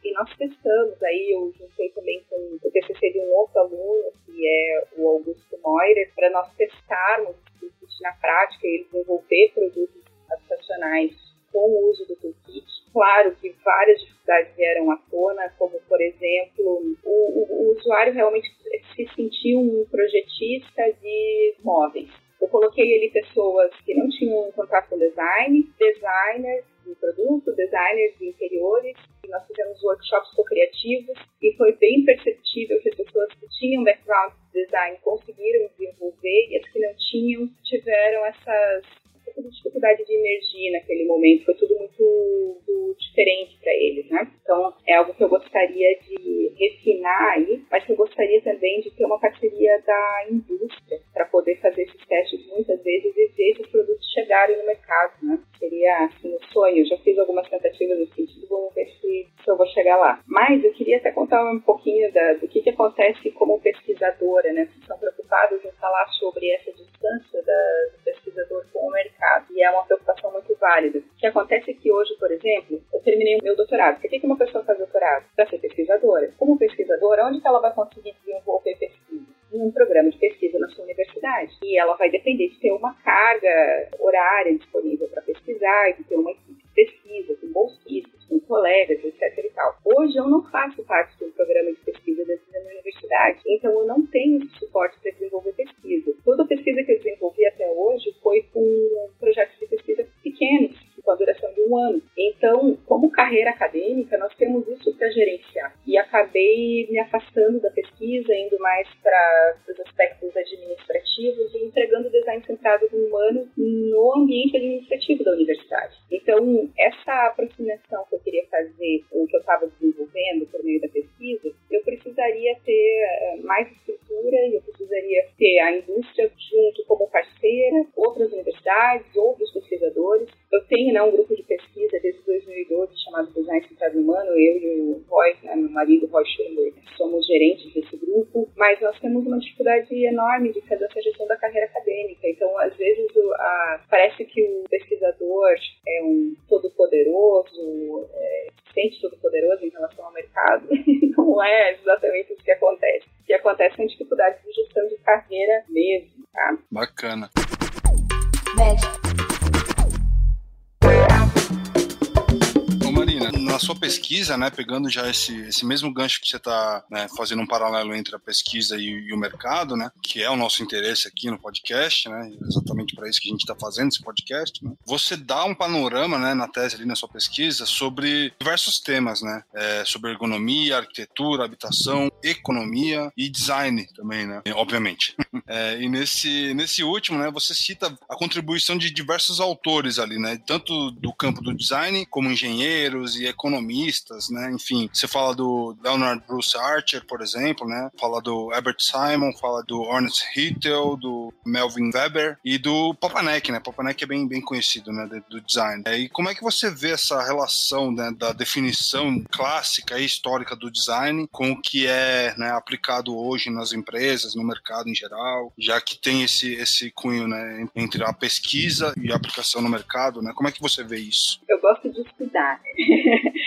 S5: E nós testamos aí, eu juntei também com o TCC de um outro aluno, que é o Augusto Moirer, para nós testarmos na prática e desenvolver produtos habitacionais com o uso do toolkit. Claro que várias dificuldades vieram à tona, como, por exemplo, o, o, o usuário realmente se sentiu um projetista de móveis. Eu coloquei ali pessoas que não tinham contato com design, designers de produto, designers de interiores, nós fizemos workshops co-criativos e foi bem perceptível que as pessoas que tinham background de design conseguiram desenvolver e as que não tinham tiveram essas de dificuldade de emergir naquele momento, foi tudo muito, muito diferente para eles, né? Então, é algo que eu gostaria de refinar aí, mas que eu gostaria também de ter uma parceria da indústria para poder fazer esses testes muitas vezes e ver esses produtos chegarem no mercado, né? Seria, assim, um sonho. Eu já fiz algumas tentativas nesse sentido, vamos ver se, se eu vou chegar lá. Mas eu queria até contar um pouquinho da, do que, que acontece como pesquisadora, né? Vocês estão preocupados em falar sobre essa distância da, do pesquisador com o mercado, e é uma preocupação muito válida. O que acontece é que hoje, por exemplo, eu terminei o meu doutorado. Por que, que uma pessoa faz doutorado? Para ser pesquisadora. Como pesquisadora, onde que ela vai conseguir desenvolver pesquisa? Em um programa de pesquisa E ela vai depender de ter uma carga horária disponível para pesquisar, de ter uma equipe de pesquisa, com bolsistas, com colegas, etc. E tal. Hoje eu não faço parte um programa de pesquisa da minha universidade, então eu não tenho esse suporte para desenvolver pesquisa. Toda a pesquisa que eu desenvolvi até hoje foi com projetos de pesquisa pequenos, com a duração de um ano. Então, como carreira acadêmica, nós temos isso para gerenciar. E acabei me afastando da pesquisa, indo mais para aspectos administrativos e entregando design centrado no humano no ambiente administrativo da universidade. Então, essa aproximação que eu queria fazer, o que eu estava desenvolvendo por meio da pesquisa, eu precisaria ter eh, mais estrutura e eu ter a indústria junto como parceira, outras universidades, outros pesquisadores. Eu tenho né, um grupo de pesquisa desde 2012 chamado Design Centrado Humano, eu e o Roy, né, meu marido Roy Schulenberg, somos gerentes desse grupo, mas nós temos uma dificuldade enorme de fazer essa gestão da carreira acadêmica. Então, às vezes, o, a, parece que o pesquisador é um todo-poderoso, é, sente todo-poderoso em relação ao mercado. Não é exatamente isso que acontece. O que acontece são dificuldades de de carreira mesmo, tá?
S6: Bacana.
S2: Médico.
S6: Sua pesquisa, né, pegando já esse, esse mesmo gancho que você está né, fazendo um paralelo entre a pesquisa e, e, o mercado, né, que é o nosso interesse aqui no podcast, né, exatamente para isso que a gente está fazendo esse podcast, né, você dá um panorama, né, na tese ali na sua pesquisa sobre diversos temas, né, é, sobre ergonomia, arquitetura, habitação, economia e design também, né, obviamente. É, e nesse, nesse último, né, você cita a contribuição de diversos autores ali, né, tanto do campo do design como engenheiros e economistas, né, enfim, você fala do Leonard Bruce Archer, por exemplo, né, fala do Herbert Simon, fala do Ernest Hittel, do Melvin Weber e do Papanek, né, Papanek é bem, bem conhecido, né, do design. É, e como é que você vê essa relação, né, da definição clássica e histórica do design com o que é, né, aplicado hoje nas empresas, no mercado em geral, já que tem esse, esse cunho, né, entre a pesquisa e a aplicação no mercado, né? Como é que você vê isso?
S5: Eu gosto de estudar.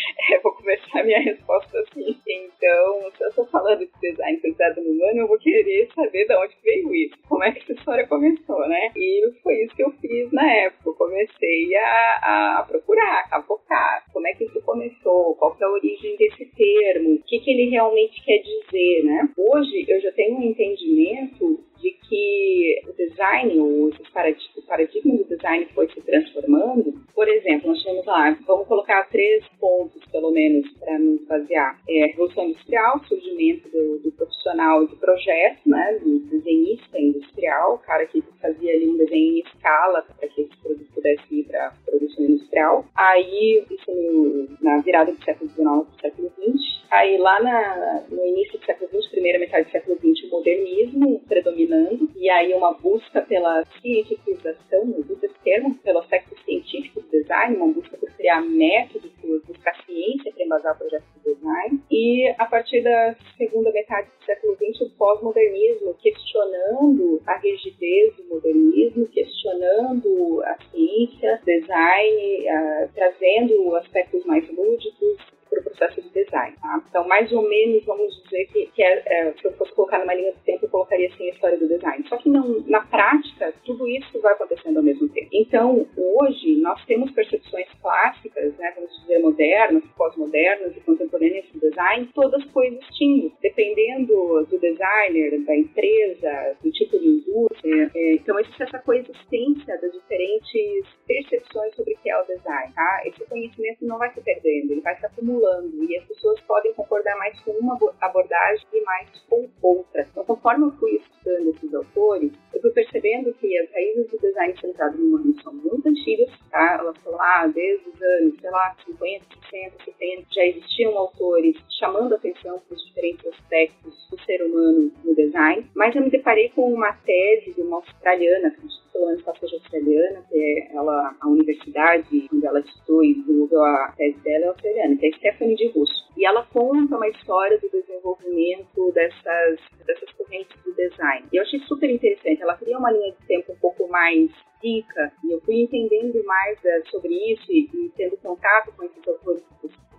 S5: vou começar a minha resposta assim. Então, se eu estou falando de design centrado no humano, eu vou querer saber de onde veio isso. Como é que essa história começou, né? E foi isso que eu fiz na época. Eu comecei a, a procurar, a focar. Como é que isso começou? Qual é a origem desse termo? O que, que ele realmente quer dizer, né? Hoje, eu já tenho um entendimento de que o design, o paradigma do design foi se transformando. Por exemplo, nós temos lá, vamos colocar três pontos, pelo menos, para nos basear. É a Revolução Industrial, surgimento do, do profissional de projeto, né, do desenhista industrial, o cara que fazia ali um desenho em escala para que esse produto pudesse ir para produção industrial. Aí, isso no, na virada do século XIX para o século XX. Aí, lá na, no início do século XX, primeira metade do século XX, o modernismo predominando, e aí uma busca pela cientificação, uso esse termo, pelo aspecto científico do design, uma busca por criar métodos, por buscar ciência para embasar projetos de design. E a partir da segunda metade do século XX, o pós-modernismo, questionando a rigidez do modernismo, questionando a ciência, design, uh, trazendo aspectos mais lúdicos, para o processo de design. Tá? Então, mais ou menos, vamos dizer que, que é, é, se eu fosse colocar numa linha do tempo, eu colocaria assim a história do design. Só que não, na prática, tudo isso vai acontecendo ao mesmo tempo. Então, hoje, nós temos percepções clássicas, né, vamos dizer, modernas, pós-modernas e contemporâneas do design, todas coexistindo, dependendo do designer, da empresa, do tipo de indústria. É, então, existe essa coexistência das diferentes percepções sobre o que é o design. Tá? Esse conhecimento não vai se perdendo, ele vai se acumulando e as pessoas podem concordar mais com uma abordagem e mais com outra. Então, conforme eu fui estudando esses autores, eu fui percebendo que as raízes do design centrado no humano são muito antigas, tá? Elas estão lá desde os anos, sei lá, 50, 60, 70, já existiam autores chamando atenção para os diferentes aspectos do ser humano no design, mas eu me deparei com uma tese de uma australiana, que pelo menos ela seja australiana, que é ela, a universidade onde ela estudou e desenvolveu a tese dela é australiana, que é Stephanie de Russo. E ela conta uma história do desenvolvimento dessas, dessas correntes do design. E eu achei super interessante. Ela cria uma linha de tempo um pouco mais rica, e eu fui entendendo mais uh, sobre isso e, e, tendo contato com esses autores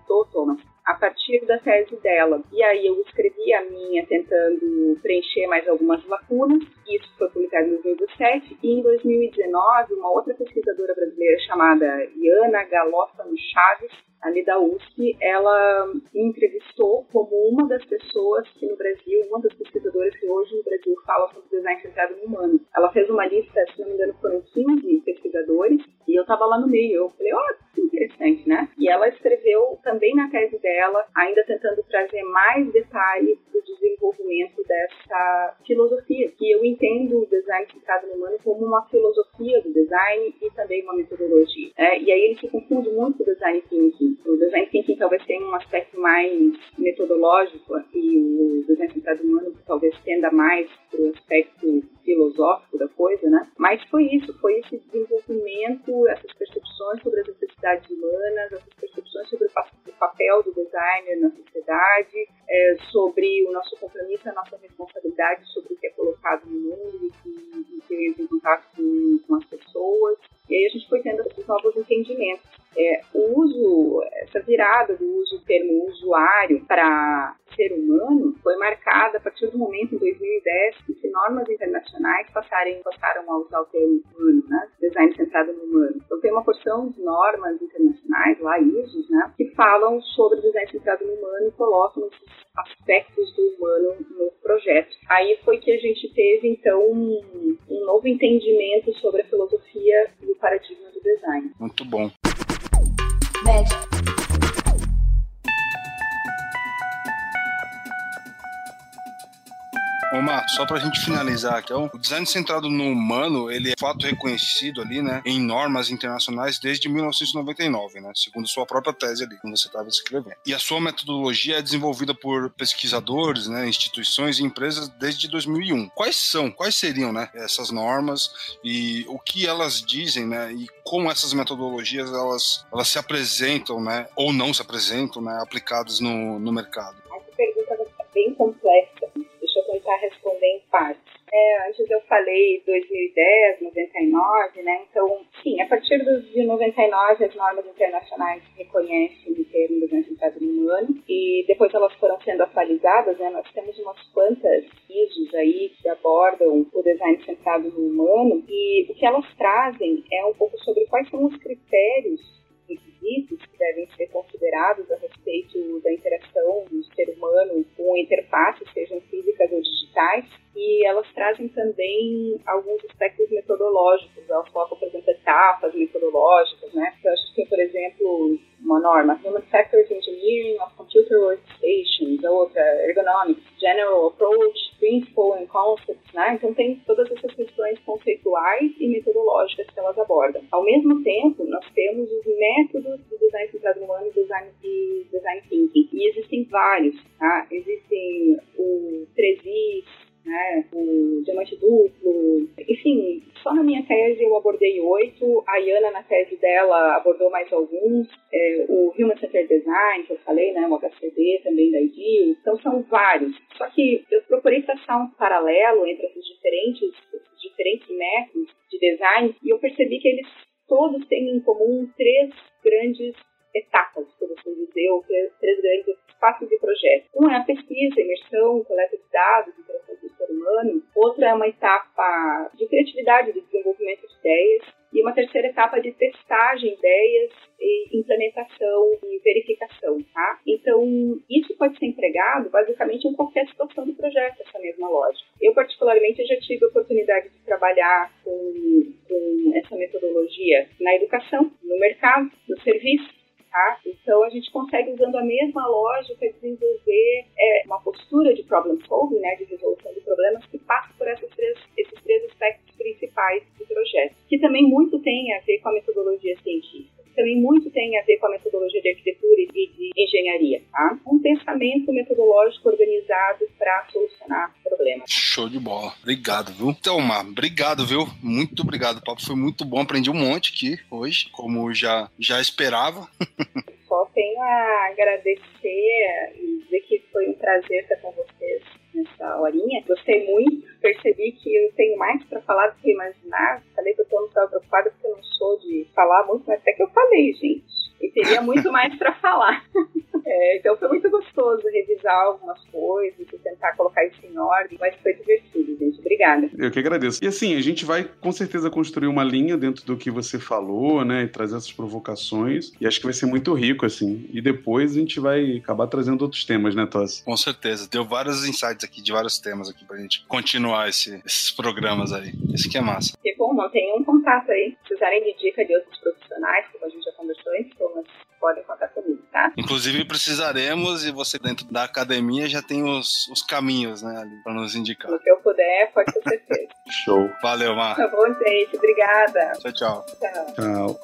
S5: citou, Thomas, a partir da tese dela. E aí eu escrevi a minha tentando preencher mais algumas lacunas. Isso foi publicado em 2017 e em 2019 uma outra pesquisadora brasileira chamada Iana Galófano Chaves ali da USP, ela me entrevistou como uma das pessoas que no Brasil, uma das pesquisadoras que hoje no Brasil fala sobre design centrado no humano. Ela fez uma lista, se não me engano, foram 15 pesquisadores, e eu estava lá no meio. Eu falei, ó, oh, que interessante, né? E ela escreveu também na tese dela, ainda tentando trazer mais detalhes do desenvolvimento dessa filosofia, que eu entendo o design centrado no humano como uma filosofia do design e também uma metodologia. É, e aí ele se confunde muito com o design thinking. O design thinking talvez tenha um aspecto mais metodológico e o design no humano talvez tenda mais para o aspecto filosófico da coisa, né? Mas foi isso, foi esse desenvolvimento, essas percepções sobre as necessidades humanas, essas percepções sobre o papel do designer na sociedade, é, sobre o nosso compromisso, a nossa responsabilidade sobre o que é colocado no mundo e que, entra em contato com, com as pessoas. E aí a gente foi tendo esses novos entendimentos. É, o uso, essa virada do uso do termo usuário para ser humano foi marcada a partir do momento, em 2010, em que normas internacionais passarem, passaram a usar o termo humano, né? design centrado no humano. Então tem uma porção de normas internacionais, lá ISOs, né? que falam sobre design centrado no humano e colocam esses aspectos do humano no projeto. Aí foi que a gente teve, então, um, um novo entendimento sobre a filosofia e o paradigma do design.
S6: Muito bom. Omar, só pra gente finalizar aqui, o design centrado no humano, ele é fato reconhecido ali, né, em normas internacionais desde 1999, né, segundo sua própria tese ali, como você estava escrevendo. E a sua metodologia é desenvolvida por pesquisadores, né, instituições e empresas desde 2001. Quais são, quais seriam, né, essas normas e o que elas dizem, né, e como essas metodologias elas, elas se apresentam, né, ou não se apresentam, né, aplicadas no, no mercado?
S5: Essa pergunta é bem complexa em partes. É, antes eu falei 2010, 99, né? Então, sim, a partir de 99 as normas internacionais reconhecem o termo desenho centrado no humano e depois elas foram sendo atualizadas, né? Nós temos umas quantas ISOs aí que abordam o design centrado no humano e o que elas trazem é um pouco sobre quais são os critérios requisitos que devem ser considerados a respeito da interação do ser humano com interfaces, sejam físicas ou digitais, e elas trazem também alguns aspectos metodológicos, elas colocam, por exemplo, etapas metodológicas, né? Então, a gente tem, por exemplo, uma norma, Human Factors Engineering of Computer Workstations, outra, Ergonomics, General Approach, Principle and Concepts, né? Então tem todas essas questões conceituais e metodológicas que elas abordam. Ao mesmo tempo, nós temos os métodos de design centrado humano e design, de design thinking. E existem vários, tá? Existem o 3 né, o diamante duplo, enfim, só na minha tese eu abordei oito, a Iana na tese dela abordou mais alguns, é, o Human Centered Design, que eu falei, né, o HCD também da IDEO, então são vários. Só que eu procurei traçar um paralelo entre esses diferentes, esses diferentes métodos de design e eu percebi que eles todos têm em comum três grandes etapas, por assim dizer, ou três, grandes espaços de projeto. Um é a pesquisa, imersão, coleta de dados, interação com o ser humano. Outra é uma etapa de criatividade, de desenvolvimento de ideias. E uma terceira etapa de testagem de ideias e implementação e verificação, tá? Então, isso pode ser empregado basicamente em qualquer situação do projeto, essa mesma lógica. Eu, particularmente, já tive a oportunidade de trabalhar com, com essa metodologia na educação, no mercado, no serviço, Tá? Então a gente consegue, usando a mesma lógica, desenvolver é, uma postura de problem solving, né, de resolução de problemas, que passa por essas três, esses três aspectos principais do projeto, que também muito tem a ver com a metodologia científica também muito tem a ver com a metodologia de arquitetura e de engenharia, tá? Um pensamento metodológico organizado para solucionar problemas.
S6: Show de bola. Obrigado, viu? Então, Mar, obrigado, viu? Muito obrigado. O papo foi muito bom. Aprendi um monte aqui hoje, como já, já esperava.
S5: Só tenho a agradecer e dizer que foi um prazer estar com vocês nessa horinha. Gostei muito, percebi que eu tenho mais para falar do que imaginar. Falei que eu não estava preocupada porque eu não sou de falar muito, mas até que eu falei, gente. E teria muito mais para falar. É, então foi muito gostoso revisar algumas coisas e tentar colocar isso em ordem, mas foi divertido, gente. Obrigada.
S3: Eu que agradeço. E assim, a gente vai com certeza construir uma linha dentro do que você falou, né? E trazer essas provocações. E acho que vai ser muito rico, assim. E depois a gente vai acabar trazendo outros temas, né, Tossi?
S6: Com certeza. Deu vários insights aqui de vários temas aqui pra gente continuar esse, esses programas aí. Esse que é massa.
S5: E bom, mantenha um contato aí. Se precisarem de dica de outros profissionais, como a gente já conversou antes, podem contar comigo, tá?
S6: Inclusive precisaremos, e você dentro da academia já tem os, os caminhos, né, ali, pra nos indicar.
S5: No que eu puder, pode ter certeza.
S3: Show.
S6: Valeu, Mar.
S5: Tá bom, gente. Obrigada.
S6: Tchau, tchau.
S5: Tchau.
S3: Tchau.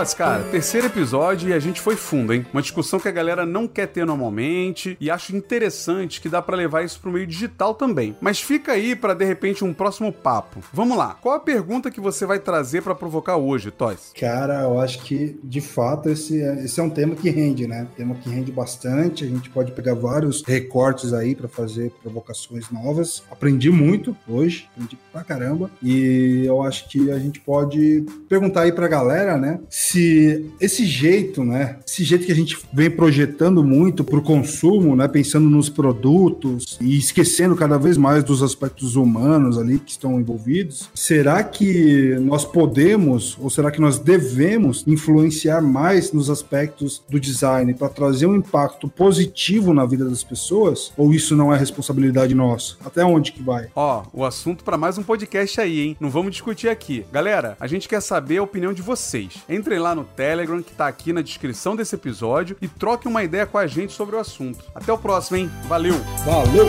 S3: Tots, cara, terceiro episódio e a gente foi fundo, hein? Uma discussão que a galera não quer ter normalmente e acho interessante que dá para levar isso pro meio digital também. Mas fica aí para de repente um próximo papo. Vamos lá. Qual a pergunta que você vai trazer para provocar hoje, Tots?
S4: Cara, eu acho que de fato esse é, esse é um tema que rende, né? Tema que rende bastante. A gente pode pegar vários recortes aí para fazer provocações novas. Aprendi muito hoje, aprendi pra caramba. E eu acho que a gente pode perguntar aí pra galera, né? Se esse jeito, né? Esse jeito que a gente vem projetando muito pro consumo, né? Pensando nos produtos e esquecendo cada vez mais dos aspectos humanos ali que estão envolvidos, será que nós podemos ou será que nós devemos influenciar mais nos aspectos do design para trazer um impacto positivo na vida das pessoas? Ou isso não é responsabilidade nossa? Até onde que vai?
S3: Ó, o assunto para mais um podcast aí, hein? Não vamos discutir aqui. Galera, a gente quer saber a opinião de vocês. Entrem lá no Telegram, que tá aqui na descrição desse episódio, e troquem uma ideia com a gente sobre o assunto. Até o próximo, hein? Valeu!
S4: Valeu!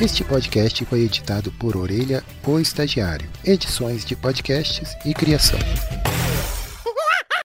S7: Este podcast foi editado por Orelha, o Estagiário. Edições de podcasts e criação.